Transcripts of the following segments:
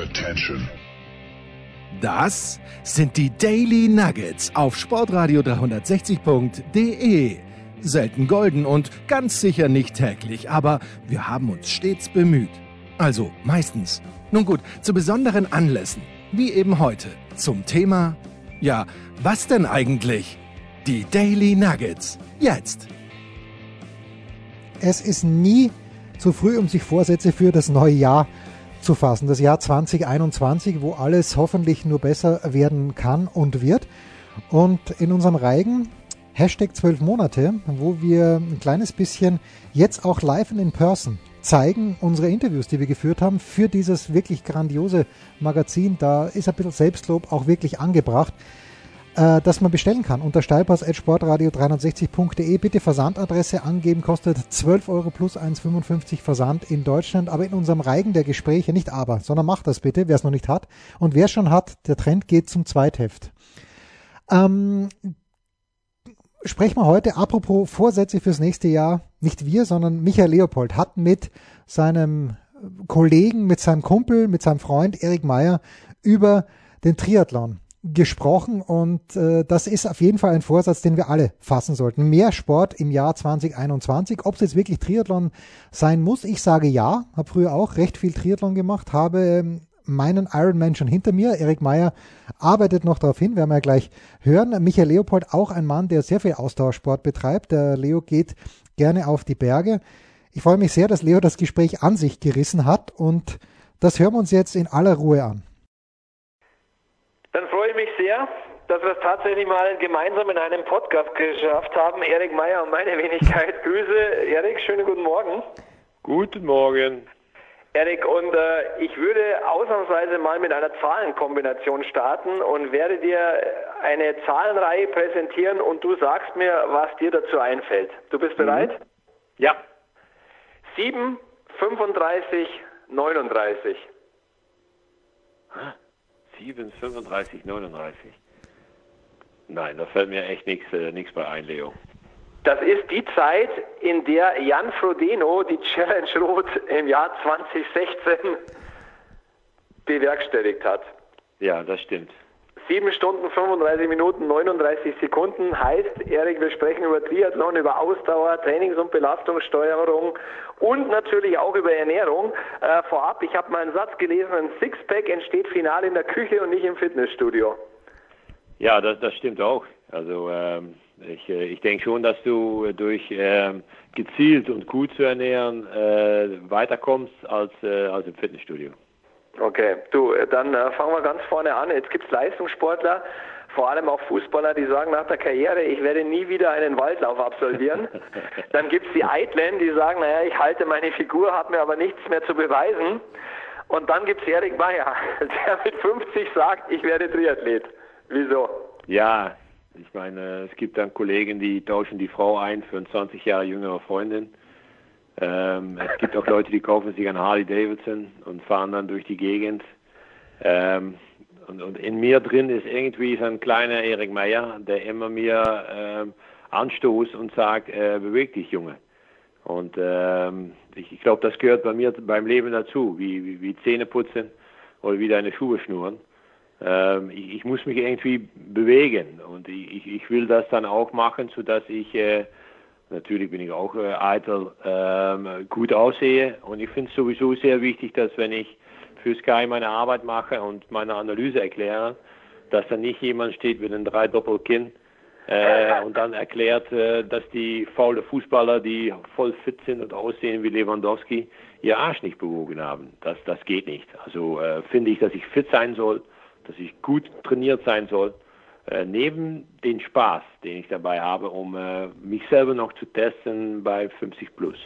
Attention. Das sind die Daily Nuggets auf Sportradio 360.de. Selten golden und ganz sicher nicht täglich, aber wir haben uns stets bemüht. Also meistens. Nun gut, zu besonderen Anlässen, wie eben heute, zum Thema, ja, was denn eigentlich? Die Daily Nuggets. Jetzt. Es ist nie zu früh, um sich Vorsätze für das neue Jahr zu fassen. Das Jahr 2021, wo alles hoffentlich nur besser werden kann und wird. Und in unserem Reigen Hashtag 12 Monate, wo wir ein kleines bisschen jetzt auch live und in person zeigen, unsere Interviews, die wir geführt haben, für dieses wirklich grandiose Magazin. Da ist ein bisschen Selbstlob auch wirklich angebracht äh, das man bestellen kann unter steilpass.sportradio360.de. Bitte Versandadresse angeben, kostet 12 Euro plus 1,55 Versand in Deutschland, aber in unserem Reigen der Gespräche, nicht aber, sondern macht das bitte, wer es noch nicht hat. Und wer schon hat, der Trend geht zum Zweitheft. Ähm, sprechen wir heute, apropos Vorsätze fürs nächste Jahr, nicht wir, sondern Michael Leopold hat mit seinem Kollegen, mit seinem Kumpel, mit seinem Freund Erik Meyer über den Triathlon gesprochen und äh, das ist auf jeden Fall ein Vorsatz, den wir alle fassen sollten. Mehr Sport im Jahr 2021. Ob es jetzt wirklich Triathlon sein muss, ich sage ja. Habe früher auch recht viel Triathlon gemacht, habe ähm, meinen Ironman schon hinter mir. Erik Meyer arbeitet noch darauf hin, werden wir ja gleich hören. Michael Leopold, auch ein Mann, der sehr viel Ausdauersport betreibt. Der Leo geht gerne auf die Berge. Ich freue mich sehr, dass Leo das Gespräch an sich gerissen hat und das hören wir uns jetzt in aller Ruhe an. Dann freue ich mich sehr, dass wir es tatsächlich mal gemeinsam in einem Podcast geschafft haben. Erik Meyer und meine Wenigkeit. Grüße. Erik, schönen guten Morgen. Guten Morgen. Erik, und äh, ich würde ausnahmsweise mal mit einer Zahlenkombination starten und werde dir eine Zahlenreihe präsentieren und du sagst mir, was dir dazu einfällt. Du bist mhm. bereit? Ja. 7, 35, 39. 7, 35, 39. Nein, da fällt mir echt nichts äh, bei ein, Leo. Das ist die Zeit, in der Jan Frodeno die Challenge Rot im Jahr 2016 bewerkstelligt hat. Ja, das stimmt. 7 Stunden, 35 Minuten, 39 Sekunden heißt, Erik, wir sprechen über Triathlon, über Ausdauer, Trainings- und Belastungssteuerung und natürlich auch über Ernährung. Äh, vorab, ich habe mal einen Satz gelesen, ein Sixpack entsteht final in der Küche und nicht im Fitnessstudio. Ja, das, das stimmt auch. Also ähm, ich, äh, ich denke schon, dass du durch ähm, gezielt und gut zu ernähren äh, weiterkommst als, äh, als im Fitnessstudio. Okay, du, dann äh, fangen wir ganz vorne an. Jetzt gibt es Leistungssportler, vor allem auch Fußballer, die sagen nach der Karriere, ich werde nie wieder einen Waldlauf absolvieren. dann gibt es die Eitlen, die sagen, naja, ich halte meine Figur, habe mir aber nichts mehr zu beweisen. Und dann gibt es Erik Meyer, der mit 50 sagt, ich werde Triathlet. Wieso? Ja, ich meine, es gibt dann Kollegen, die tauschen die Frau ein für eine 20 Jahre jüngere Freundin. Ähm, es gibt auch Leute, die kaufen sich ein Harley Davidson und fahren dann durch die Gegend. Ähm, und, und, in mir drin ist irgendwie so ein kleiner Erik Meyer, der immer mir ähm, anstoßt und sagt, äh, beweg dich, Junge. Und ähm, ich, ich glaube, das gehört bei mir beim Leben dazu, wie, wie, wie Zähne putzen oder wie deine Schuhe schnurren. Ähm, ich, ich, muss mich irgendwie bewegen und ich, ich, will das dann auch machen, sodass ich äh, Natürlich bin ich auch äh, eitel ähm, gut aussehe und ich finde es sowieso sehr wichtig, dass wenn ich für Sky meine Arbeit mache und meine Analyse erkläre, dass da nicht jemand steht mit einem Dreidoppelkinn äh, und dann erklärt, äh, dass die faule Fußballer, die voll fit sind und aussehen wie Lewandowski, ihr Arsch nicht bewogen haben. Das, das geht nicht. Also äh, finde ich, dass ich fit sein soll, dass ich gut trainiert sein soll äh, neben den Spaß, den ich dabei habe, um äh, mich selber noch zu testen bei 50 plus.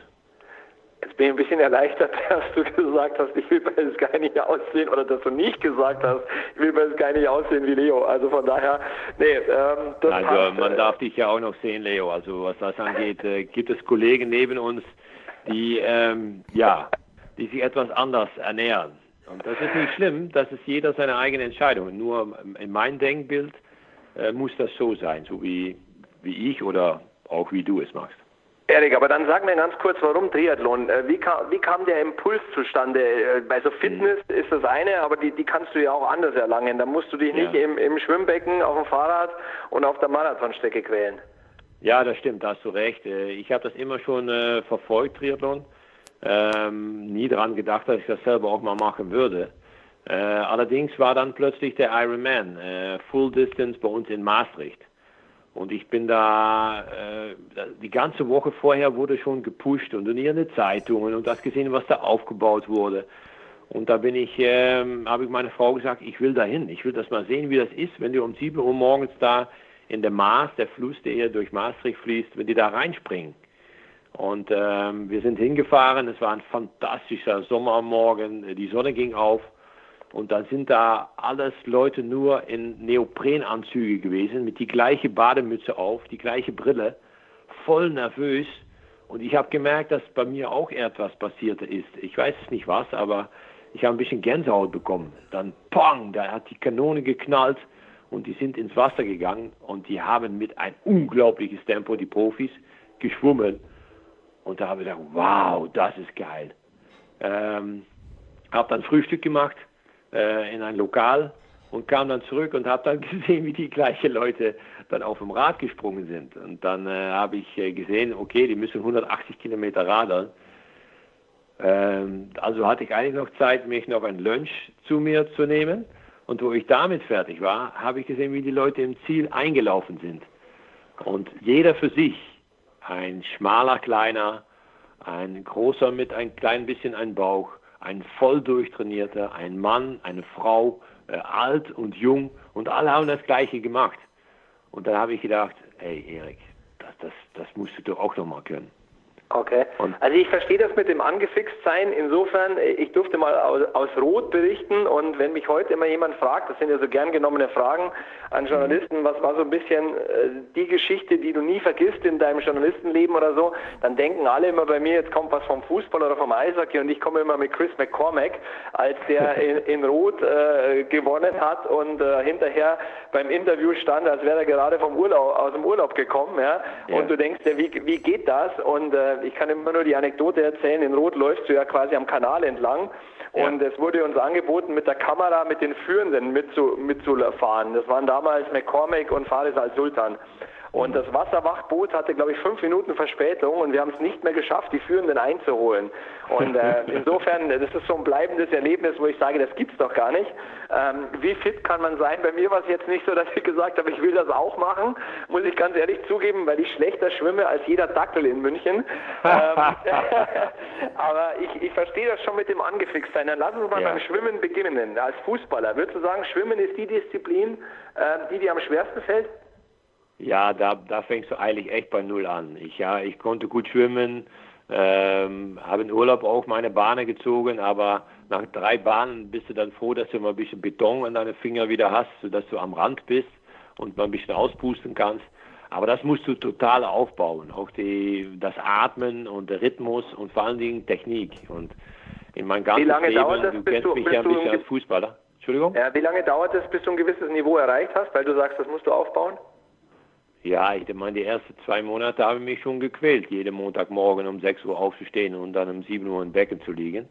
Jetzt bin ich ein bisschen erleichtert, dass du gesagt hast, ich will bei Sky nicht aussehen oder dass du nicht gesagt hast, ich will bei Sky nicht aussehen wie Leo. Also von daher, nee, ähm, das Also passt. man darf dich ja auch noch sehen, Leo. Also was das angeht, äh, gibt es Kollegen neben uns, die ähm, ja, die sich etwas anders ernähren. Und das ist nicht schlimm, das ist jeder seine eigene Entscheidung. Nur in meinem Denkbild äh, muss das so sein, so wie, wie ich oder auch wie du es machst. Erik, aber dann sag mir ganz kurz, warum Triathlon? Äh, wie kam, wie kam der Impuls zustande? Äh, bei so Fitness mhm. ist das eine, aber die, die kannst du ja auch anders erlangen. Da musst du dich nicht im, im Schwimmbecken, auf dem Fahrrad und auf der Marathonstrecke quälen. Ja, das stimmt, da hast du recht. Äh, ich habe das immer schon äh, verfolgt, Triathlon. Ähm, nie daran gedacht, dass ich das selber auch mal machen würde. Äh, allerdings war dann plötzlich der Ironman äh, Full Distance bei uns in Maastricht. Und ich bin da, äh, die ganze Woche vorher wurde schon gepusht und in ihren Zeitungen und das gesehen, was da aufgebaut wurde. Und da bin ich, ähm, habe ich meine Frau gesagt, ich will dahin, ich will das mal sehen, wie das ist, wenn du um 7 Uhr morgens da in der Maas, der Fluss, der hier durch Maastricht fließt, wenn die da reinspringen. Und ähm, wir sind hingefahren, es war ein fantastischer Sommermorgen, die Sonne ging auf und da sind da alles Leute nur in Neoprenanzüge gewesen, mit die gleiche Bademütze auf, die gleiche Brille, voll nervös. Und ich habe gemerkt, dass bei mir auch etwas passiert ist. Ich weiß es nicht was, aber ich habe ein bisschen Gänsehaut bekommen. Dann pang, da hat die Kanone geknallt und die sind ins Wasser gegangen und die haben mit ein unglaubliches Tempo, die Profis, geschwommen. Und da habe ich gedacht, wow, das ist geil. Ähm, habe dann Frühstück gemacht äh, in ein Lokal und kam dann zurück und habe dann gesehen, wie die gleichen Leute dann auf dem Rad gesprungen sind. Und dann äh, habe ich äh, gesehen, okay, die müssen 180 Kilometer radeln. Ähm, also hatte ich eigentlich noch Zeit, mich noch ein Lunch zu mir zu nehmen. Und wo ich damit fertig war, habe ich gesehen, wie die Leute im Ziel eingelaufen sind. Und jeder für sich, ein schmaler Kleiner, ein großer mit ein klein bisschen ein Bauch, ein voll durchtrainierter, ein Mann, eine Frau, äh, alt und jung und alle haben das Gleiche gemacht. Und dann habe ich gedacht, hey Erik, das, das, das musst du doch auch noch mal können. Okay. Und also ich verstehe das mit dem angefixt sein. Insofern, ich durfte mal aus, aus, Rot berichten und wenn mich heute immer jemand fragt, das sind ja so gern genommene Fragen an Journalisten, was war so ein bisschen äh, die Geschichte, die du nie vergisst in deinem Journalistenleben oder so, dann denken alle immer bei mir, jetzt kommt was vom Fußball oder vom Eishockey und ich komme immer mit Chris McCormack, als der in, in Rot äh, gewonnen hat und äh, hinterher beim Interview stand, als wäre er gerade vom Urlaub, aus dem Urlaub gekommen, ja. ja. Und du denkst, ja, wie, wie geht das? Und äh, ich kann immer nur die Anekdote erzählen, in Rot läufst du ja quasi am Kanal entlang ja. und es wurde uns angeboten, mit der Kamera mit den Führenden mitzufahren. Das waren damals McCormick und Faris al-Sultan. Und das Wasserwachboot hatte, glaube ich, fünf Minuten Verspätung und wir haben es nicht mehr geschafft, die Führenden einzuholen. Und äh, insofern, das ist so ein bleibendes Erlebnis, wo ich sage, das gibt's doch gar nicht. Ähm, wie fit kann man sein? Bei mir war es jetzt nicht so, dass ich gesagt habe, ich will das auch machen, muss ich ganz ehrlich zugeben, weil ich schlechter schwimme als jeder Dackel in München. ähm, aber ich, ich verstehe das schon mit dem angefixt sein. Dann lass uns mal ja. beim Schwimmen beginnen. Als Fußballer, würdest du sagen, Schwimmen ist die Disziplin, äh, die dir am schwersten fällt? Ja, da, da fängst du eigentlich echt bei Null an. Ich, ja, ich konnte gut schwimmen, ähm, habe in Urlaub auch meine Bahne gezogen, aber nach drei Bahnen bist du dann froh, dass du mal ein bisschen Beton an deine Finger wieder hast, sodass du am Rand bist und mal ein bisschen auspusten kannst. Aber das musst du total aufbauen. Auch die, das Atmen und der Rhythmus und vor allen Dingen Technik. Und in meinem ganzen Leben, das, du kennst du, mich ja ein bisschen als Fußballer. Entschuldigung? Ja, wie lange dauert es, bis du ein gewisses Niveau erreicht hast, weil du sagst, das musst du aufbauen? Ja, ich meine, die ersten zwei Monate habe ich mich schon gequält, jeden Montagmorgen um 6 Uhr aufzustehen und dann um 7 Uhr im Becken zu liegen.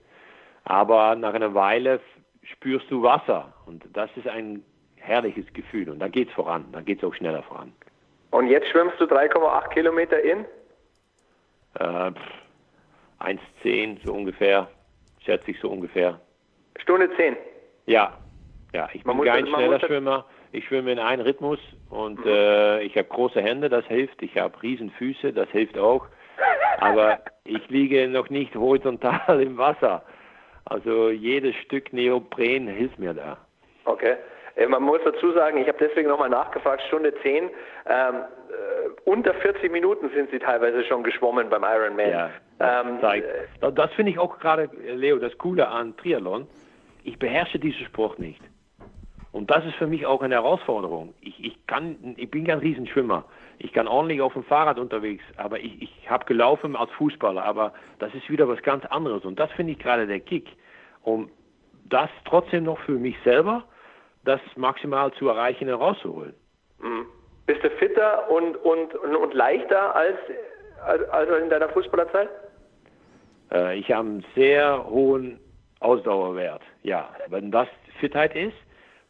Aber nach einer Weile spürst du Wasser und das ist ein herrliches Gefühl und da geht es voran, da geht es auch schneller voran. Und jetzt schwimmst du 3,8 Kilometer in? Äh, 1,10 so ungefähr, schätze ich so ungefähr. Stunde 10? Ja, ja, ich man bin kein schneller Schwimmer. Ich schwimme in einem Rhythmus und mhm. äh, ich habe große Hände, das hilft. Ich habe Riesenfüße, das hilft auch. Aber ich liege noch nicht horizontal im Wasser. Also jedes Stück Neopren hilft mir da. Okay. Äh, man muss dazu sagen, ich habe deswegen nochmal nachgefragt, Stunde 10. Ähm, äh, unter 40 Minuten sind sie teilweise schon geschwommen beim Ironman. Ja, das, ähm, das, das finde ich auch gerade, Leo, das Coole an Triathlon. Ich beherrsche diesen Sport nicht. Und das ist für mich auch eine Herausforderung. Ich, ich, kann, ich bin kein Riesenschwimmer. Ich kann ordentlich auf dem Fahrrad unterwegs, aber ich, ich habe gelaufen als Fußballer, aber das ist wieder was ganz anderes. Und das finde ich gerade der Kick, um das trotzdem noch für mich selber, das maximal zu erreichen und rauszuholen. Mhm. Bist du fitter und, und, und leichter als also in deiner Fußballerzeit? Äh, ich habe einen sehr hohen Ausdauerwert. Ja, wenn das Fitheit ist,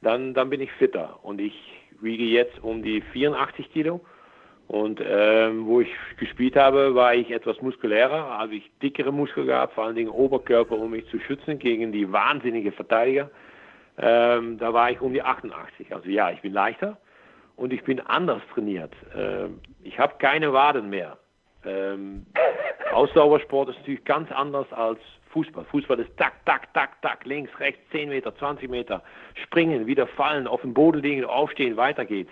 dann, dann bin ich fitter. Und ich wiege jetzt um die 84 Kilo. Und ähm, wo ich gespielt habe, war ich etwas muskulärer, habe ich dickere Muskeln gehabt, vor allen Dingen Oberkörper, um mich zu schützen gegen die wahnsinnigen Verteidiger. Ähm, da war ich um die 88. Also ja, ich bin leichter und ich bin anders trainiert. Ähm, ich habe keine Waden mehr. Ähm, Ausdauersport ist natürlich ganz anders als Fußball. Fußball ist tak, tak, tak, tak, links, rechts, 10 Meter, 20 Meter, springen, wieder fallen, auf dem Boden liegen, aufstehen, weiter geht's.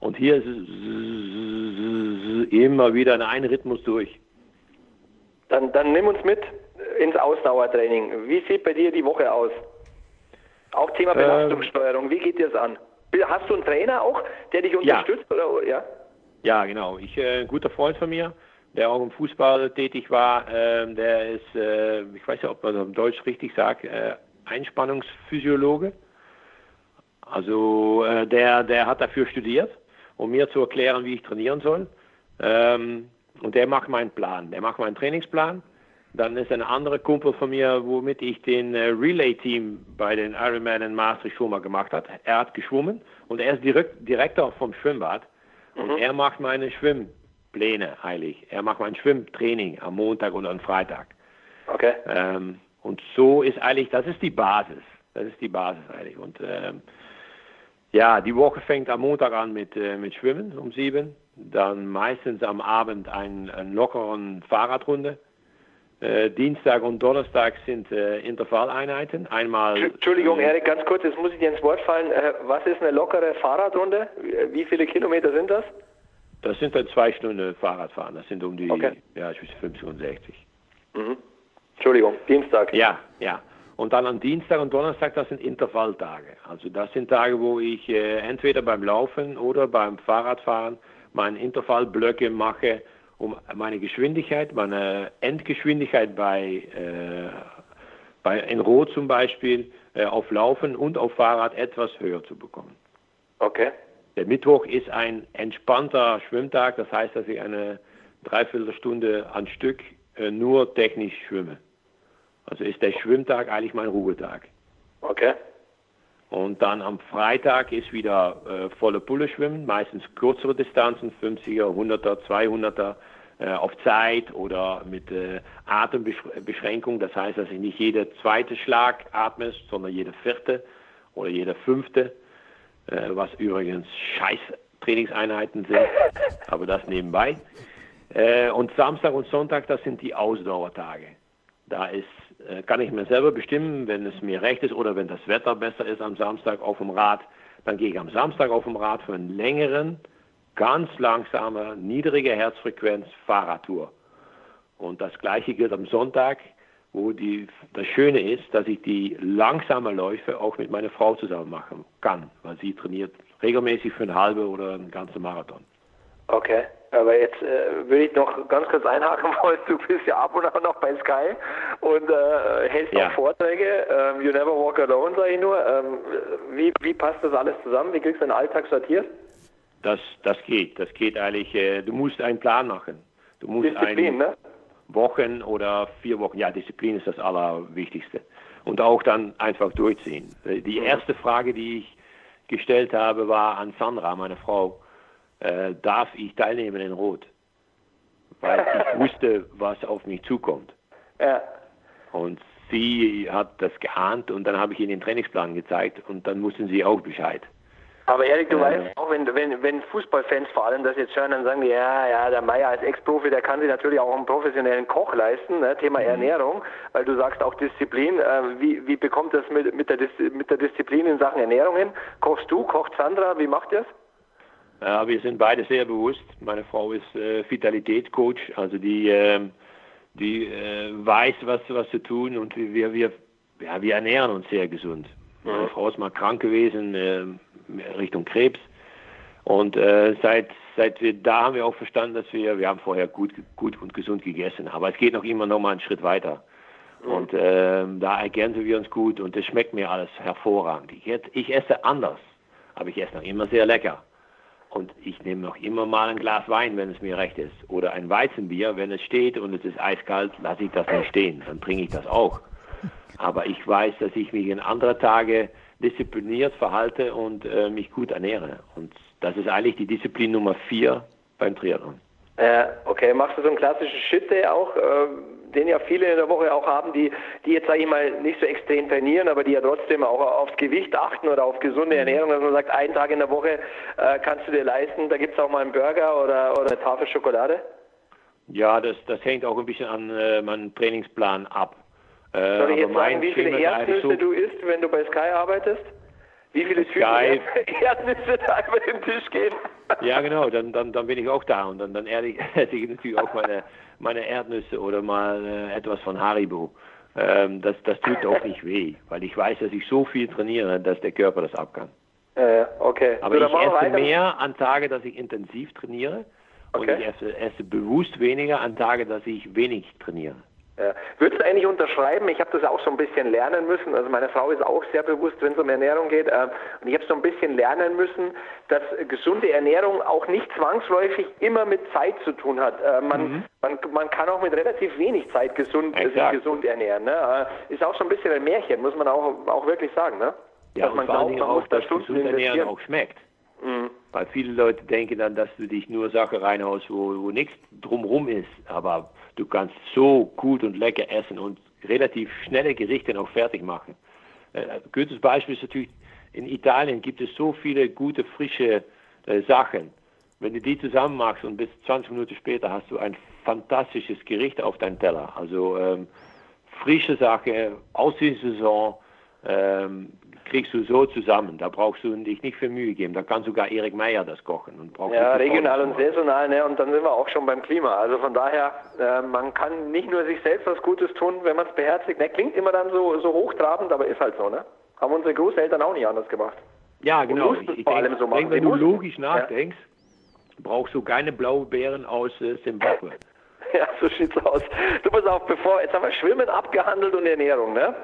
Und hier ist es immer wieder in einen Rhythmus durch. Dann, dann nimm uns mit ins Ausdauertraining. Wie sieht bei dir die Woche aus? Auch Thema ähm, Belastungssteuerung. Wie geht dir das an? Hast du einen Trainer auch, der dich unterstützt? Ja, oder, ja? ja genau. Ich, äh, ein guter Freund von mir, der auch im Fußball tätig war, äh, der ist, äh, ich weiß nicht, ob man das im Deutsch richtig sagt, äh, Einspannungsphysiologe. Also äh, der, der hat dafür studiert, um mir zu erklären, wie ich trainieren soll. Ähm, und der macht meinen Plan. Der macht meinen Trainingsplan. Dann ist ein anderer Kumpel von mir, womit ich den äh, Relay-Team bei den Ironman in Maastricht schon mal gemacht habe. Er hat geschwommen und er ist direkt, Direktor vom Schwimmbad. Und mhm. er macht meine Schwimm, Pläne heilig. Er macht mein Schwimmtraining am Montag und am Freitag. Okay. Ähm, und so ist eigentlich, das ist die Basis. Das ist die Basis eigentlich. Und ähm, ja, die Woche fängt am Montag an mit, äh, mit Schwimmen um sieben. Dann meistens am Abend ein, ein lockeren Fahrradrunde. Äh, Dienstag und Donnerstag sind äh, Intervalleinheiten. Einmal. Entschuldigung, äh, Erik, ganz kurz, jetzt muss ich dir ins Wort fallen. Äh, was ist eine lockere Fahrradrunde? Wie viele Kilometer sind das? Das sind dann zwei Stunden Fahrradfahren. Das sind um die okay. ja, zwischen 50 und 60. Mhm. Entschuldigung, Dienstag. Ja, ja. Und dann am Dienstag und Donnerstag, das sind Intervalltage. Also das sind Tage, wo ich äh, entweder beim Laufen oder beim Fahrradfahren meine Intervallblöcke mache, um meine Geschwindigkeit, meine Endgeschwindigkeit bei, äh, bei in Rot zum Beispiel äh, auf Laufen und auf Fahrrad etwas höher zu bekommen. Okay. Der Mittwoch ist ein entspannter Schwimmtag, das heißt, dass ich eine Dreiviertelstunde an Stück äh, nur technisch schwimme. Also ist der Schwimmtag eigentlich mein Ruhetag. Okay. Und dann am Freitag ist wieder äh, volle Pulle schwimmen, meistens kürzere Distanzen, 50er, 100er, 200er äh, auf Zeit oder mit äh, Atembeschränkung. Das heißt, dass ich nicht jeder zweite Schlag atme, sondern jede vierte oder jede fünfte. Äh, was übrigens scheiß Trainingseinheiten sind, aber das nebenbei. Äh, und Samstag und Sonntag, das sind die Ausdauertage. Da ist, äh, kann ich mir selber bestimmen, wenn es mir recht ist oder wenn das Wetter besser ist am Samstag auf dem Rad, dann gehe ich am Samstag auf dem Rad für einen längeren, ganz langsamer, niedrige Herzfrequenz Fahrradtour. Und das gleiche gilt am Sonntag wo die, das Schöne ist, dass ich die langsamen Läufe auch mit meiner Frau zusammen machen kann, weil sie trainiert regelmäßig für einen halben oder einen ganzen Marathon. Okay, aber jetzt äh, würde ich noch ganz kurz einhaken wollen, du bist ja ab und an noch bei Sky und äh, hältst ja. auch Vorträge, ähm, You Never Walk Alone, sage ich nur. Ähm, wie, wie passt das alles zusammen? Wie kriegst du deinen Alltag sortiert? Das, das geht, das geht eigentlich, äh, du musst einen Plan machen. Du musst Disziplin, einen, ne? Wochen oder vier Wochen. Ja, Disziplin ist das Allerwichtigste. Und auch dann einfach durchziehen. Die mhm. erste Frage, die ich gestellt habe, war an Sandra, meine Frau, äh, darf ich teilnehmen in Rot? Weil ich wusste, was auf mich zukommt. Ja. Und sie hat das geahnt und dann habe ich ihnen den Trainingsplan gezeigt und dann wussten sie auch Bescheid. Aber Erik, du äh, weißt auch, wenn, wenn, wenn Fußballfans vor allem das jetzt hören, dann sagen die, ja, ja, der Meier als Ex-Profi, der kann sich natürlich auch einen professionellen Koch leisten, ne? Thema mhm. Ernährung, weil du sagst auch Disziplin. Äh, wie, wie bekommt das mit, mit, der mit der Disziplin in Sachen Ernährung hin? Kochst du, kocht Sandra, wie macht ihr es? Ja, wir sind beide sehr bewusst. Meine Frau ist äh, Vitalitätscoach, also die, äh, die äh, weiß, was, was zu tun und wir, wir, ja, wir ernähren uns sehr gesund. Meine mhm. Frau ist mal krank gewesen, äh, Richtung Krebs. Und äh, seit, seit wir da haben wir auch verstanden, dass wir, wir haben vorher gut, gut und gesund gegessen, aber es geht noch immer noch mal einen Schritt weiter. Mhm. Und äh, da ergänzen wir uns gut und es schmeckt mir alles hervorragend. Ich, ich esse anders, aber ich esse noch immer sehr lecker. Und ich nehme noch immer mal ein Glas Wein, wenn es mir recht ist. Oder ein Weizenbier, wenn es steht und es ist eiskalt, lasse ich das nicht stehen. Dann trinke ich das auch. Aber ich weiß, dass ich mich in anderen Tage diszipliniert verhalte und äh, mich gut ernähre. Und das ist eigentlich die Disziplin Nummer vier beim Triathlon. Äh, okay, machst du so einen klassischen Shit-Day auch? Äh den ja viele in der Woche auch haben, die, die jetzt, sage ich mal, nicht so extrem trainieren, aber die ja trotzdem auch aufs Gewicht achten oder auf gesunde mhm. Ernährung, dass man sagt, einen Tag in der Woche äh, kannst du dir leisten, da gibt es auch mal einen Burger oder, oder eine Tafel Schokolade? Ja, das, das hängt auch ein bisschen an äh, meinem Trainingsplan ab. Äh, Soll ich jetzt sagen, wie viele Erdnüsse so du isst, wenn du bei Sky arbeitest? Wie viele Typen Erdnüsse da über den Tisch gehen? Ja, genau, dann, dann, dann bin ich auch da und dann, dann esse ich natürlich auch meine, meine Erdnüsse oder mal äh, etwas von Haribo. Ähm, das, das tut auch nicht weh, weil ich weiß, dass ich so viel trainiere, dass der Körper das ab kann. Äh, okay. Aber so, ich esse mehr an Tage, dass ich intensiv trainiere okay. und ich esse, esse bewusst weniger an Tage, dass ich wenig trainiere. Ja. Würdest du eigentlich unterschreiben, ich habe das auch so ein bisschen lernen müssen, also meine Frau ist auch sehr bewusst, wenn es um Ernährung geht, äh, und ich habe so ein bisschen lernen müssen, dass gesunde Ernährung auch nicht zwangsläufig immer mit Zeit zu tun hat. Äh, man, mhm. man, man kann auch mit relativ wenig Zeit gesund, sich gesund ernähren. Ne? Äh, ist auch so ein bisschen ein Märchen, muss man auch, auch wirklich sagen. Ne? Ja, dass man glaubt, man muss da Stunden ernähren auch schmeckt. Mhm. Weil viele Leute denken dann, dass du dich nur Sachen reinhaust, wo, wo nichts drumherum ist. Aber Du kannst so gut und lecker essen und relativ schnelle Gerichte noch fertig machen. Äh, ein gutes Beispiel ist natürlich, in Italien gibt es so viele gute, frische äh, Sachen. Wenn du die zusammen machst und bis 20 Minuten später hast du ein fantastisches Gericht auf deinem Teller. Also ähm, frische Sache, aus der Saison, ähm, kriegst du so zusammen. Da brauchst du dich nicht für Mühe geben. Da kann sogar Erik Meyer das kochen. Und ja, regional und saisonal. Ne? Und dann sind wir auch schon beim Klima. Also von daher, äh, man kann nicht nur sich selbst was Gutes tun, wenn man es beherzigt. Ne? Klingt immer dann so, so hochtrabend, aber ist halt so. Ne? Haben unsere Großeltern auch nicht anders gemacht. Ja, genau. Ich, ich denke, so denk, wenn du logisch nachdenkst, ja. brauchst du keine Blaubeeren aus äh, Zimbabwe. Ja, so sieht's aus. Du pass auf, bevor, jetzt haben wir Schwimmen abgehandelt und Ernährung, ne?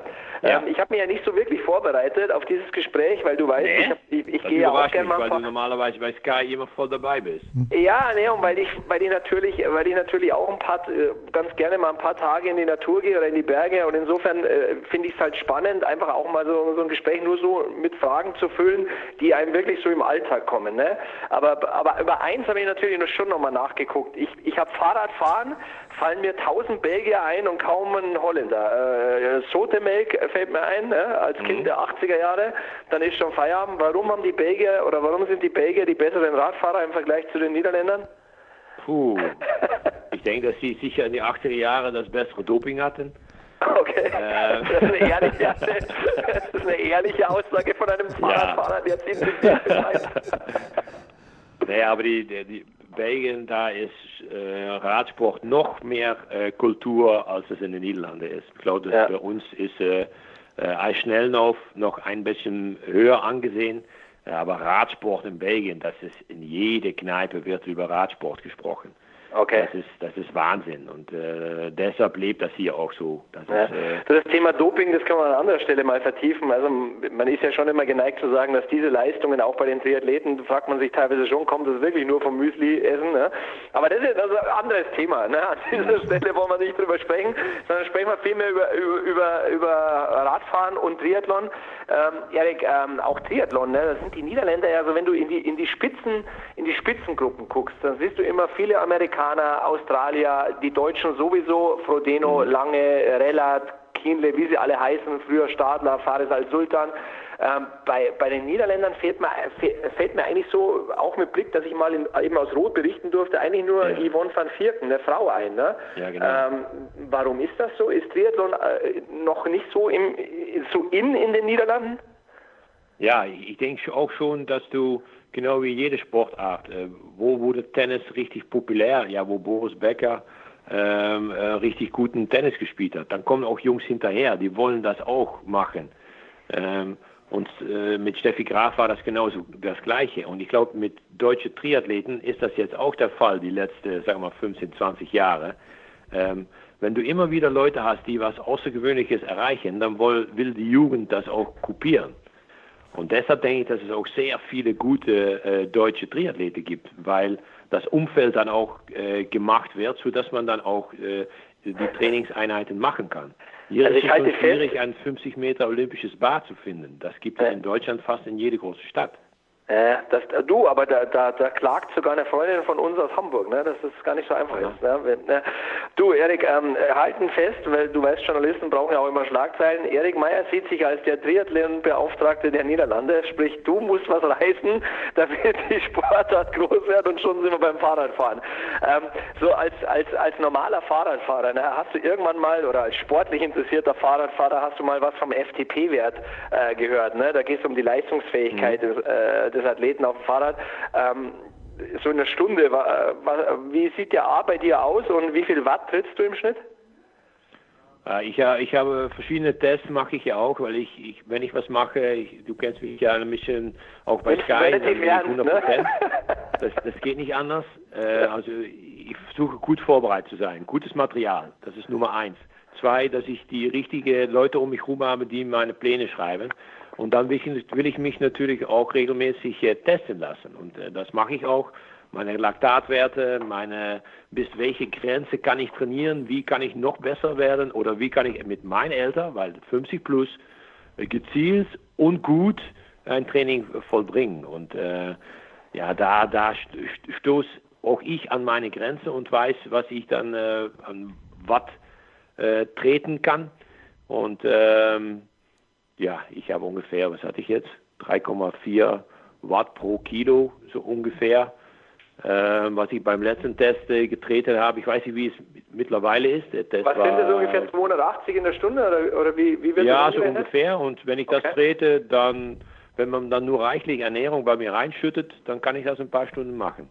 Ja. Ähm, ich habe mich ja nicht so wirklich vorbereitet auf dieses Gespräch, weil du weißt, nee? ich, hab, ich, ich gehe ja auch gerne mal. Weil du normalerweise bei Sky immer voll dabei bist. Ja, nee, und weil ich, weil ich natürlich, weil ich natürlich auch ein paar, äh, ganz gerne mal ein paar Tage in die Natur gehe oder in die Berge und insofern äh, finde ich es halt spannend, einfach auch mal so, so ein Gespräch nur so mit Fragen zu füllen, die einem wirklich so im Alltag kommen. Ne? Aber, aber über eins habe ich natürlich schon nochmal nachgeguckt. Ich, ich habe Fahrradfahren fallen mir tausend Belgier ein und kaum ein Holländer. Äh, Sotemelk fällt mir ein, ne? als Kind mhm. der 80er Jahre, dann ist schon Feierabend. Warum haben die Belgier oder warum sind die Belgier die besseren Radfahrer im Vergleich zu den Niederländern? Puh, ich denke, dass sie sicher in den 80er Jahren das bessere Doping hatten. Okay, äh. das, ist eine ehrliche, das ist eine ehrliche Aussage von einem Fahrradfahrer, ja. der ziemlich Naja, aber die, die, die Belgien, da ist äh, Radsport noch mehr äh, Kultur, als es in den Niederlanden ist. Ich glaube, ja. für uns ist äh, äh, Eisschnelllauf noch ein bisschen höher angesehen. Aber Radsport in Belgien, das ist in jede Kneipe wird über Radsport gesprochen. Okay. Das ist, das ist Wahnsinn und äh, deshalb lebt das hier auch so. Das, ja. ist, äh das Thema Doping, das kann man an anderer Stelle mal vertiefen. Also man ist ja schon immer geneigt zu sagen, dass diese Leistungen auch bei den Triathleten, fragt man sich teilweise schon, kommt das wirklich nur vom Müsli essen? Ne? Aber das ist also ein anderes Thema. Ne? An dieser Stelle wollen wir nicht drüber sprechen, sondern sprechen wir vielmehr über, über, über Radfahren und Triathlon. Ähm, Erik, ähm, auch Triathlon, ne? das sind die Niederländer ja, also wenn du in die, in die Spitzen, in die Spitzengruppen guckst, dann siehst du immer viele Amerikaner, Australier, die Deutschen sowieso, Frodeno, mhm. Lange, Rellat, Kienle, wie sie alle heißen, früher Stadler, Fares al-Sultan. Ähm, bei, bei den Niederländern fällt mir, fällt mir eigentlich so, auch mit Blick, dass ich mal in, eben aus Rot berichten durfte, eigentlich nur ja. Yvonne van Vierken, eine Frau ein. Ne? Ja, genau. Ähm, warum ist das so? Ist Triathlon äh, noch nicht so, im, so in in den Niederlanden? Ja, ich denke auch schon, dass du genau wie jede Sportart, äh, wo wurde Tennis richtig populär? Ja, wo Boris Becker ähm, äh, richtig guten Tennis gespielt hat. Dann kommen auch Jungs hinterher, die wollen das auch machen. Ähm, und äh, mit Steffi Graf war das genauso das Gleiche. Und ich glaube, mit deutschen Triathleten ist das jetzt auch der Fall, die letzten, sagen wir mal, 15, 20 Jahre. Ähm, wenn du immer wieder Leute hast, die was Außergewöhnliches erreichen, dann will, will die Jugend das auch kopieren. Und deshalb denke ich, dass es auch sehr viele gute äh, deutsche Triathleten gibt, weil das Umfeld dann auch äh, gemacht wird, sodass man dann auch äh, die Trainingseinheiten machen kann. Hier also ist es schon schwierig, ein 50 Meter olympisches Bad zu finden. Das gibt es in Deutschland fast in jede große Stadt. Äh, das, du, aber da, da, da klagt sogar eine Freundin von uns aus Hamburg, ne, dass das gar nicht so einfach ja. ist. Ne? ne? Du, Erik, ähm, halten fest, weil du weißt, Journalisten brauchen ja auch immer Schlagzeilen. Erik Meyer sieht sich als der Triathlon-Beauftragte der Niederlande, sprich, du musst was reißen, damit die Sportart groß wird und schon sind wir beim Fahrradfahren. Ähm, so als, als, als normaler Fahrradfahrer, ne, hast du irgendwann mal, oder als sportlich interessierter Fahrradfahrer, hast du mal was vom FTP-Wert äh, gehört. Ne? Da geht es um die Leistungsfähigkeit mhm. des, äh, des Athleten auf dem Fahrrad. Ähm, so eine Stunde, wie sieht der A bei dir aus und wie viel Watt trittst du im Schnitt? Äh, ich, ich habe verschiedene Tests, mache ich ja auch, weil ich, ich wenn ich was mache, ich, du kennst mich ja ein bisschen auch bei Sky, dann bin ich 100 Ne? Das, das geht nicht anders. Äh, also ich versuche gut vorbereitet zu sein, gutes Material, das ist Nummer eins. Zwei, dass ich die richtigen Leute um mich herum habe, die meine Pläne schreiben. Und dann will ich, will ich mich natürlich auch regelmäßig äh, testen lassen. Und äh, das mache ich auch. Meine Laktatwerte, meine, bis welche Grenze kann ich trainieren, wie kann ich noch besser werden oder wie kann ich mit meinem Alter, weil 50 plus, äh, gezielt und gut ein Training vollbringen. Und äh, ja, da, da stoße auch ich an meine Grenze und weiß, was ich dann äh, an Watt äh, treten kann. Und ähm, ja, ich habe ungefähr, was hatte ich jetzt? 3,4 Watt pro Kilo, so ungefähr. Ähm, was ich beim letzten Test äh, getreten habe, ich weiß nicht, wie es mittlerweile ist. was sind das ungefähr 280 in der Stunde oder, oder wie, wie wird Ja, so ungefähr. Und wenn ich okay. das trete, dann, wenn man dann nur reichlich Ernährung bei mir reinschüttet, dann kann ich das ein paar Stunden machen.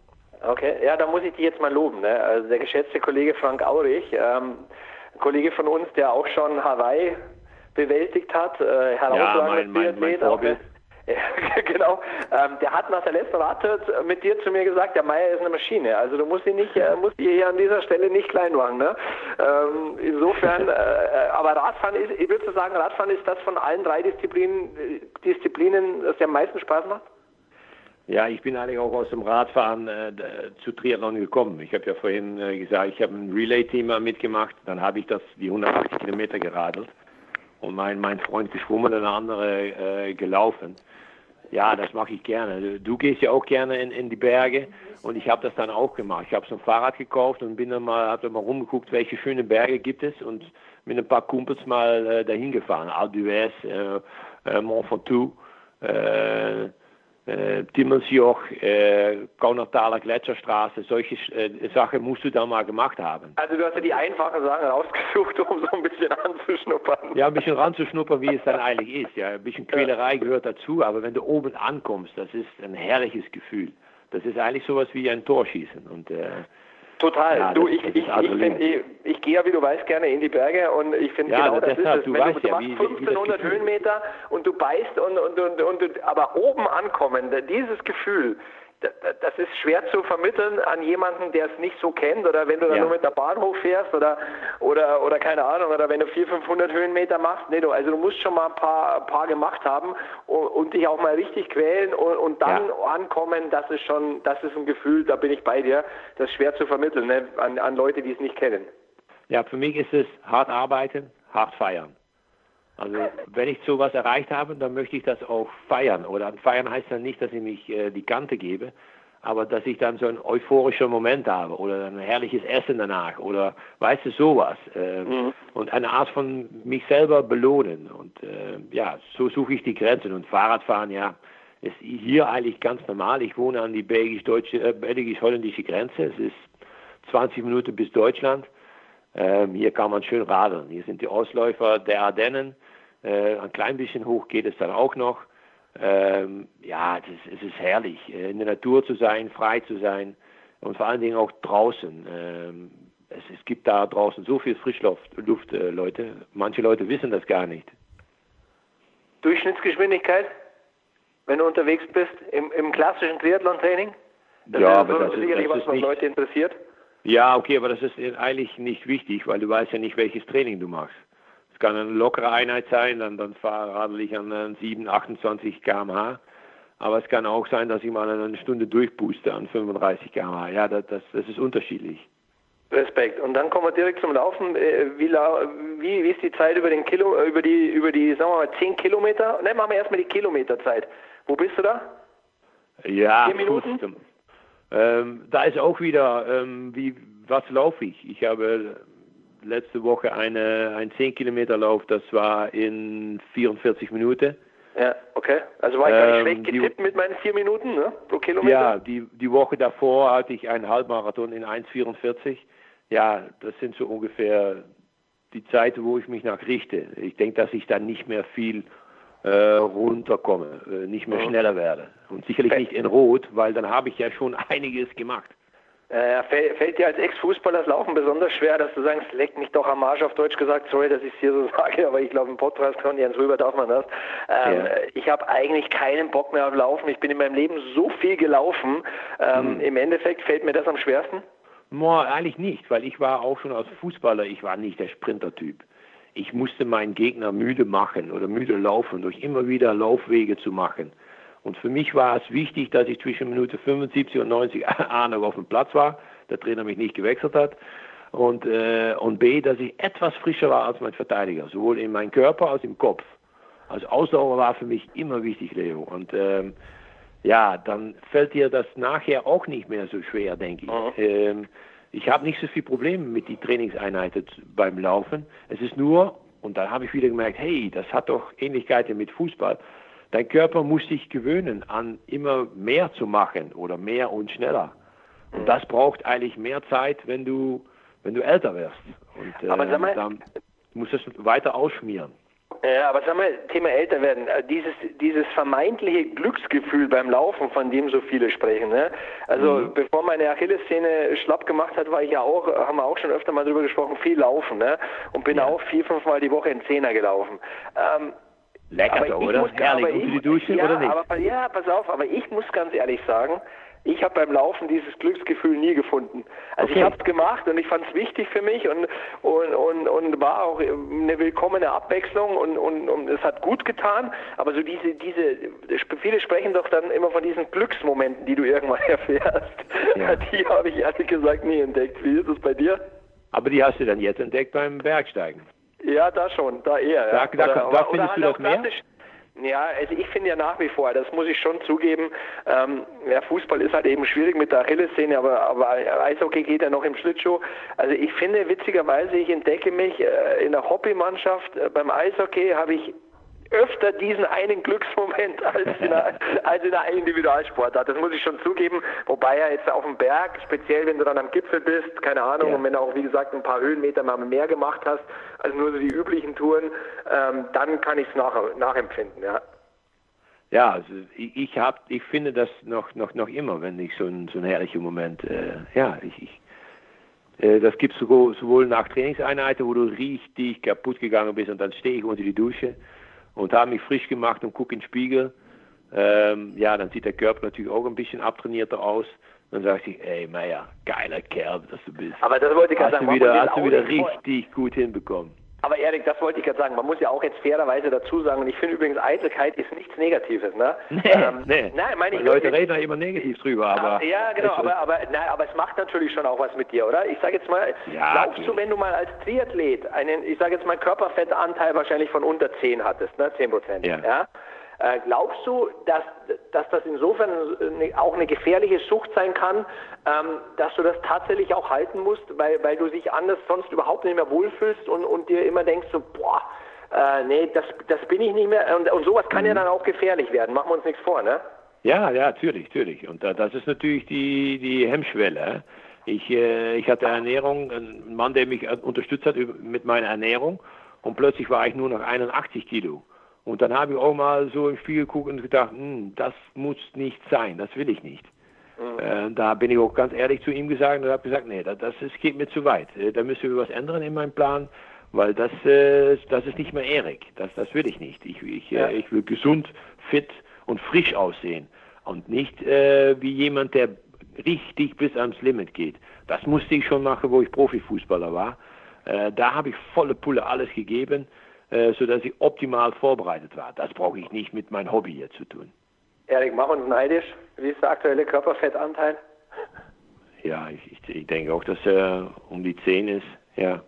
Okay, ja, da muss ich dich jetzt mal loben. Ne? Also der geschätzte Kollege Frank Aurich, ähm, Kollege von uns, der auch schon Hawaii bewältigt hat, äh, herausragendes ja, mein Ja, genau. Ähm, der hat nach der letzten Radtour mit dir zu mir gesagt, der Meier ist eine Maschine. Also du musst ihn nicht, äh, musst ihn hier an dieser Stelle nicht klein machen. Ne? Ähm, insofern, äh, äh, aber Radfahren ist, ich würde sagen, Radfahren ist das von allen drei Disziplinen, Disziplinen, das dir am meisten Spaß macht? Ja, ich bin eigentlich auch aus dem Radfahren äh, zu Triathlon gekommen. Ich habe ja vorhin äh, gesagt, ich habe ein Relay-Team mitgemacht, dann habe ich das die 180 Kilometer geradelt und mein, mein Freund geschwommen und der andere äh, gelaufen. Ja, das mache ich gerne. Du gehst ja auch gerne in, in die Berge und ich habe das dann auch gemacht. Ich habe so ein Fahrrad gekauft und bin dann mal, habe dann mal rumgeguckt, welche schönen Berge gibt es und mit ein paar Kumpels mal äh, dahin gefahren. Alpe d'Huez, äh, äh, Mont Ventoux, äh, äh, Timmelsjoch, äh, Kaunertaler Gletscherstraße, solche äh, Sachen musst du da mal gemacht haben. Also du hast ja die einfachen Sachen rausgesucht, um so ein bisschen anzuschnuppern. Ja, ein bisschen ranzuschnuppern, wie es dann eigentlich ist. Ja, ein bisschen Quälerei gehört dazu, aber wenn du oben ankommst, das ist ein herrliches Gefühl. Das ist eigentlich sowas wie ein Torschießen und äh, Total. Ja, du, ich, ich, ich, find, ich, ich gehe ja, wie du weißt, gerne in die Berge und ich finde ja, genau das, das ist es. Du, Wenn weißt du, du ja, machst 1500 wie, wie Höhenmeter und du beißt und, und, und, und, aber oben ankommen, dieses Gefühl, das ist schwer zu vermitteln an jemanden, der es nicht so kennt oder wenn du dann ja. nur mit der Bahn hochfährst oder oder oder keine Ahnung oder wenn du 400, 500 Höhenmeter machst. Nee, du, also du musst schon mal ein paar, paar gemacht haben und, und dich auch mal richtig quälen und, und dann ja. ankommen, das ist schon, das ist ein Gefühl, da bin ich bei dir, das ist schwer zu vermitteln ne, an, an Leute, die es nicht kennen. Ja, für mich ist es hart arbeiten, hart feiern. Also wenn ich sowas erreicht habe, dann möchte ich das auch feiern. Oder feiern heißt dann nicht, dass ich mich äh, die Kante gebe, aber dass ich dann so einen euphorischen Moment habe oder ein herrliches Essen danach oder weißt du sowas äh, mhm. und eine Art von mich selber belohnen und äh, ja so suche ich die Grenzen und Fahrradfahren ja ist hier eigentlich ganz normal. Ich wohne an die belgisch-deutsche äh, belgisch-holländische Grenze. Es ist 20 Minuten bis Deutschland. Ähm, hier kann man schön radeln. Hier sind die Ausläufer der Ardennen. Äh, ein klein bisschen hoch geht es dann auch noch. Ähm, ja, es ist, es ist herrlich, äh, in der Natur zu sein, frei zu sein und vor allen Dingen auch draußen. Ähm, es, es, gibt da draußen so viel Frischluft, Luft, äh, Leute. Manche Leute wissen das gar nicht. Durchschnittsgeschwindigkeit, wenn du unterwegs bist, im, im klassischen Triathlon-Training? Das ja, ist aber das sicherlich ist, das was, was Leute interessiert. Ja, okay, aber das ist eigentlich nicht wichtig, weil du weißt ja nicht, welches Training du machst Es kann eine lockere Einheit sein, dann, dann radel ich an 7, 28 km/h. Aber es kann auch sein, dass ich mal eine Stunde durchpuste an 35 km/h. Ja, das, das, das ist unterschiedlich. Respekt. Und dann kommen wir direkt zum Laufen. Äh, wie, wie, wie ist die Zeit über den Kilo, über die, über die, sagen wir mal, 10 Kilometer? Ne, machen wir erstmal die Kilometerzeit. Wo bist du da? Ja, Vier Minuten? Gut. Ähm, da ist auch wieder, ähm, wie, was laufe ich? Ich habe letzte Woche eine, ein 10 Kilometer Lauf, das war in 44 Minuten. Ja, okay. Also war ich gar nicht ähm, schlecht getippt die, mit meinen 4 Minuten ne, pro Kilometer? Ja, die, die Woche davor hatte ich einen Halbmarathon in 1,44 ja, das sind so ungefähr die Zeiten, wo ich mich nach richte. Ich denke, dass ich dann nicht mehr viel äh, runterkomme, äh, nicht mehr schneller werde. Und sicherlich nicht in Rot, weil dann habe ich ja schon einiges gemacht. Äh, fällt dir als Ex-Fußballer das Laufen besonders schwer, dass du sagst, leck mich doch am Arsch auf Deutsch gesagt, sorry, dass ich es hier so sage, aber ich glaube im Podcast von Jens Rüber darf man das. Ähm, ja. Ich habe eigentlich keinen Bock mehr auf Laufen. Ich bin in meinem Leben so viel gelaufen. Ähm, hm. Im Endeffekt fällt mir das am schwersten. No, eigentlich nicht, weil ich war auch schon als Fußballer, ich war nicht der Sprintertyp. Ich musste meinen Gegner müde machen oder müde laufen, durch immer wieder Laufwege zu machen. Und für mich war es wichtig, dass ich zwischen Minute 75 und 90 A noch auf dem Platz war, der Trainer mich nicht gewechselt hat. Und, äh, und B, dass ich etwas frischer war als mein Verteidiger, sowohl in meinem Körper als im Kopf. Also Ausdauer war für mich immer wichtig, Leo. Und ähm, ja, dann fällt dir das nachher auch nicht mehr so schwer, denke ich. Mhm. Ähm, ich habe nicht so viel Probleme mit den Trainingseinheiten beim Laufen. Es ist nur, und dann habe ich wieder gemerkt, hey, das hat doch Ähnlichkeiten mit Fußball. Dein Körper muss sich gewöhnen an immer mehr zu machen oder mehr und schneller. Und mhm. das braucht eigentlich mehr Zeit, wenn du, wenn du älter wirst. Und äh, Aber sag mal, dann musst du es weiter ausschmieren. Ja, aber sag mal, Thema älter werden, äh, dieses, dieses vermeintliche Glücksgefühl beim Laufen, von dem so viele sprechen. Ne? Also mhm. bevor meine Achillessehne schlapp gemacht hat, war ich ja auch, haben wir auch schon öfter mal drüber gesprochen, viel laufen. Ne? Und bin ja. auch vier, fünf Mal die Woche in Zehner gelaufen. Ähm, Lecker doch, oder? Muss, Herrlich, ich, die Dusche ja, oder nicht? Aber, ja, pass auf, aber ich muss ganz ehrlich sagen, ich habe beim Laufen dieses Glücksgefühl nie gefunden. Also okay. ich habe es gemacht und ich fand es wichtig für mich und, und, und, und war auch eine willkommene Abwechslung und, und, und es hat gut getan. Aber so diese, diese, viele sprechen doch dann immer von diesen Glücksmomenten, die du irgendwann erfährst. Ja. Die habe ich ehrlich gesagt nie entdeckt. Wie ist es bei dir? Aber die hast du dann jetzt entdeckt beim Bergsteigen. Ja, da schon, da eher. Da, ja. da, da, da findest halt du das mehr? Ja, also ich finde ja nach wie vor, das muss ich schon zugeben, ähm, ja, Fußball ist halt eben schwierig mit der Achillessehne, aber, aber Eishockey geht ja noch im Schlittschuh. Also ich finde witzigerweise, ich entdecke mich äh, in der Hobbymannschaft, äh, beim Eishockey habe ich öfter diesen einen Glücksmoment als in einer, als in einer Individualsportart. Das muss ich schon zugeben. Wobei ja jetzt auf dem Berg, speziell wenn du dann am Gipfel bist, keine Ahnung, ja. und wenn du auch, wie gesagt, ein paar Höhenmeter mal mehr gemacht hast, als nur so die üblichen Touren, ähm, dann kann ich es nach, nachempfinden, ja. Ja, also ich, hab, ich finde das noch, noch, noch immer, wenn ich so ein, so ein herrlicher Moment, äh, ja, ich, ich äh, das gibt es sowohl nach Trainingseinheiten, wo du richtig kaputt gegangen bist und dann stehe ich unter die Dusche und habe mich frisch gemacht und gucke in den Spiegel. Ähm, ja, dann sieht der Körper natürlich auch ein bisschen abtrainierter aus. Dann sage ich, ey Meier, geiler Kerl, dass du bist. Aber das wollte ich gerade sagen. Wieder, hast du wieder richtig gut hinbekommen. Aber Erik, das wollte ich gerade sagen. Man muss ja auch jetzt fairerweise dazu sagen, und ich finde übrigens, Eitelkeit ist nichts Negatives, ne? Nee, ähm, nee. Nein, meine ich Leute reden ja immer negativ drüber, aber. Ja, genau, aber, aber, nein, aber es macht natürlich schon auch was mit dir, oder? Ich sage jetzt mal, ja, glaubst okay. du, wenn du mal als Triathlet einen, ich sage jetzt mal, Körperfettanteil wahrscheinlich von unter 10 hattest, ne? 10 Prozent, ja. ja? Äh, glaubst du, dass, dass das insofern auch eine gefährliche Sucht sein kann, ähm, dass du das tatsächlich auch halten musst, weil, weil du dich anders sonst überhaupt nicht mehr wohlfühlst und, und dir immer denkst so, boah, äh, nee, das, das bin ich nicht mehr. Und, und sowas kann mhm. ja dann auch gefährlich werden. Machen wir uns nichts vor, ne? Ja, ja, natürlich, natürlich. Und äh, das ist natürlich die, die Hemmschwelle. Ich, äh, ich hatte Ernährung, ein Mann, der mich unterstützt hat mit meiner Ernährung und plötzlich war ich nur noch 81 Kilo. Und dann habe ich auch mal so im Spiel geguckt und gedacht, hm, das muss nicht sein, das will ich nicht. Mhm. Äh, da bin ich auch ganz ehrlich zu ihm gesagt und habe gesagt, nee, das, das ist, geht mir zu weit. Äh, da müssen wir was ändern in meinem Plan, weil das, äh, das ist nicht mehr Erik. Das, das will ich nicht. Ich, ich, äh, ja. ich will gesund, fit und frisch aussehen und nicht äh, wie jemand, der richtig bis ans Limit geht. Das musste ich schon machen, wo ich Profifußballer war. Äh, da habe ich volle Pulle alles gegeben äh, sodass ich optimal vorbereitet war. Das brauche ich nicht mit meinem Hobby hier zu tun. Erik, mach uns neidisch. Wie ist der aktuelle Körperfettanteil? Ja, ich, ich, ich denke auch, dass er um die 10 ist. Ja.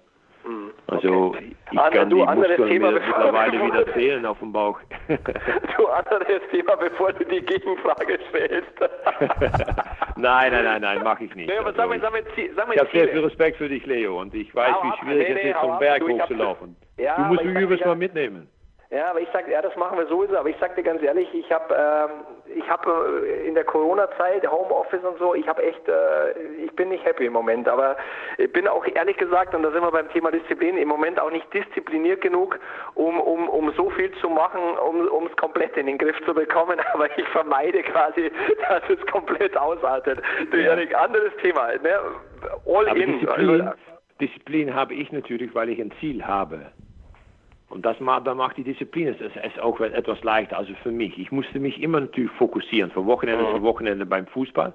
Hm, also okay. ich Ander, kann du, die Muskeln Thema, mittlerweile wieder zählen auf dem Bauch. du anderes Thema, bevor du die Gegenfrage stellst. nein, nein, nein, nein, mache ich nicht. Nee, aber also, sag mal, sag mal, sag mal ich habe sehr viel Respekt für dich, Leo, und ich weiß, wie schwierig nee, nee, es ist, vom Berg hochzulaufen. Ja, du musst mich übrigens mal mitnehmen. Ja, aber ich sag, ja, das machen wir sowieso. Aber ich sag dir ganz ehrlich, ich habe, ähm, ich habe äh, in der Corona-Zeit Homeoffice und so, ich habe echt, äh, ich bin nicht happy im Moment. Aber ich bin auch ehrlich gesagt, und da sind wir beim Thema Disziplin, im Moment auch nicht diszipliniert genug, um um um so viel zu machen, um um es komplett in den Griff zu bekommen. Aber ich vermeide quasi, dass es komplett ausartet. Du, ja. Erik, anderes Thema. Ne? All aber in. Disziplin, Disziplin habe ich natürlich, weil ich ein Ziel habe. Und das macht, da macht die Disziplin es, es auch etwas leichter, also für mich. Ich musste mich immer natürlich fokussieren, von Wochenende mhm. zu Wochenende beim Fußball.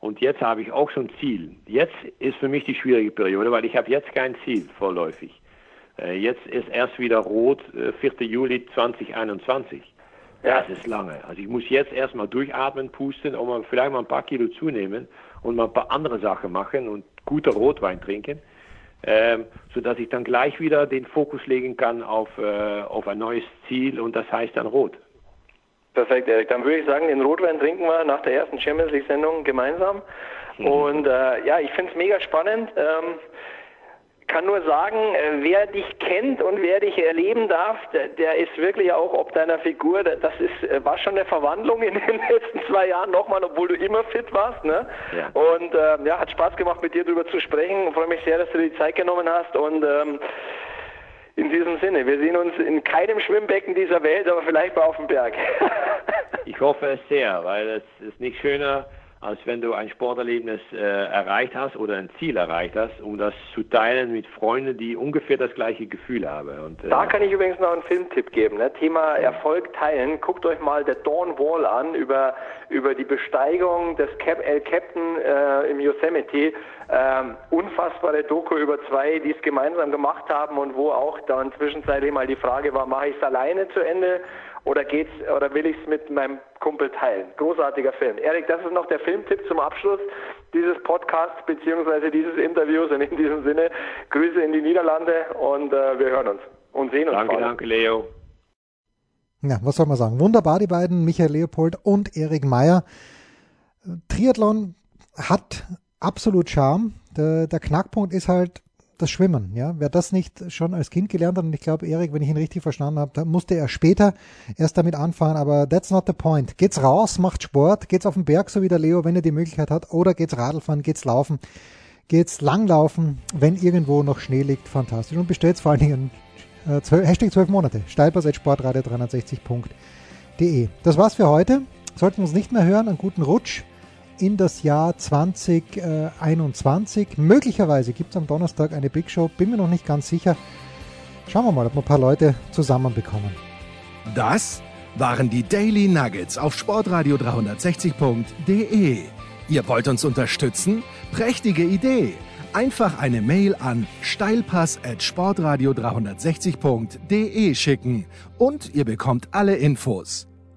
Und jetzt habe ich auch so ein Ziel. Jetzt ist für mich die schwierige Periode, weil ich habe jetzt kein Ziel vorläufig. Äh, jetzt ist erst wieder rot, 4. Äh, Juli 2021. Ja. Das ist lange. Also ich muss jetzt erstmal durchatmen, pusten, um vielleicht mal ein paar Kilo zunehmen und mal ein paar andere Sachen machen und guter Rotwein trinken ähm, sodass ich dann gleich wieder den Fokus legen kann auf, äh, auf ein neues Ziel und das heißt dann Rot. Perfekt, Erik. Dann würde ich sagen, den Rotwein trinken wir nach der ersten Champions League-Sendung gemeinsam. Mhm. Und äh, ja, ich finde es mega spannend. Ähm, kann nur sagen, äh, wer dich kennt und wer dich erleben darf, der, ist wirklich auch ob deiner Figur, das ist, äh, war schon eine Verwandlung in den letzten zwei Jahren nochmal, obwohl du immer fit warst. Ne? Ja. Und ähm, ja, hat Spaß gemacht, mit dir darüber zu sprechen. Ich freue mich sehr, dass du dir die Zeit genommen hast und ähm, in diesem Sinne, wir sehen uns in keinem Schwimmbecken dieser Welt, aber vielleicht mal auf dem Berg. ich hoffe es sehr, weil es ist nicht schöner, als wenn du ein Sporterlebnis äh, erreicht hast oder ein Ziel erreicht hast, um das zu teilen mit Freunden, die ungefähr das gleiche Gefühl haben. Und, äh, da kann ich übrigens noch einen Filmtipp geben. Ne? Thema Erfolg teilen. Guckt euch mal der Dawn Wall an über, über die Besteigung des Cap El Captain äh, im Yosemite. Ähm, unfassbare Doku über zwei, die es gemeinsam gemacht haben und wo auch dann zwischenzeitlich mal die Frage war, mache ich es alleine zu Ende oder geht's oder will ich es mit meinem Kumpel teilen? Großartiger Film. Erik, das ist noch der Filmtipp zum Abschluss dieses Podcasts bzw. dieses Interviews und in diesem Sinne Grüße in die Niederlande und äh, wir hören uns und sehen uns. Danke, danke, Leo. Ja, was soll man sagen? Wunderbar, die beiden, Michael Leopold und Erik Meyer. Triathlon hat absolut Charme. Der, der Knackpunkt ist halt, das Schwimmen. Ja, wer das nicht schon als Kind gelernt hat, und ich glaube, Erik, wenn ich ihn richtig verstanden habe, musste er später erst damit anfangen, aber that's not the point. Geht's raus, macht Sport, geht's auf den Berg, so wie der Leo, wenn er die Möglichkeit hat, oder geht's Radlfahren, geht's laufen, geht's langlaufen, wenn irgendwo noch Schnee liegt, fantastisch. Und bestellt vor allen Dingen äh, 12, Hashtag 12 Monate, steilpass.sportradio360.de. Das war's für heute. Sollten wir uns nicht mehr hören, einen guten Rutsch in das Jahr 2021. Möglicherweise gibt es am Donnerstag eine Big Show, bin mir noch nicht ganz sicher. Schauen wir mal, ob wir ein paar Leute zusammenbekommen. Das waren die Daily Nuggets auf sportradio 360.de. Ihr wollt uns unterstützen? Prächtige Idee! Einfach eine Mail an steilpass at sportradio 360.de schicken und ihr bekommt alle Infos.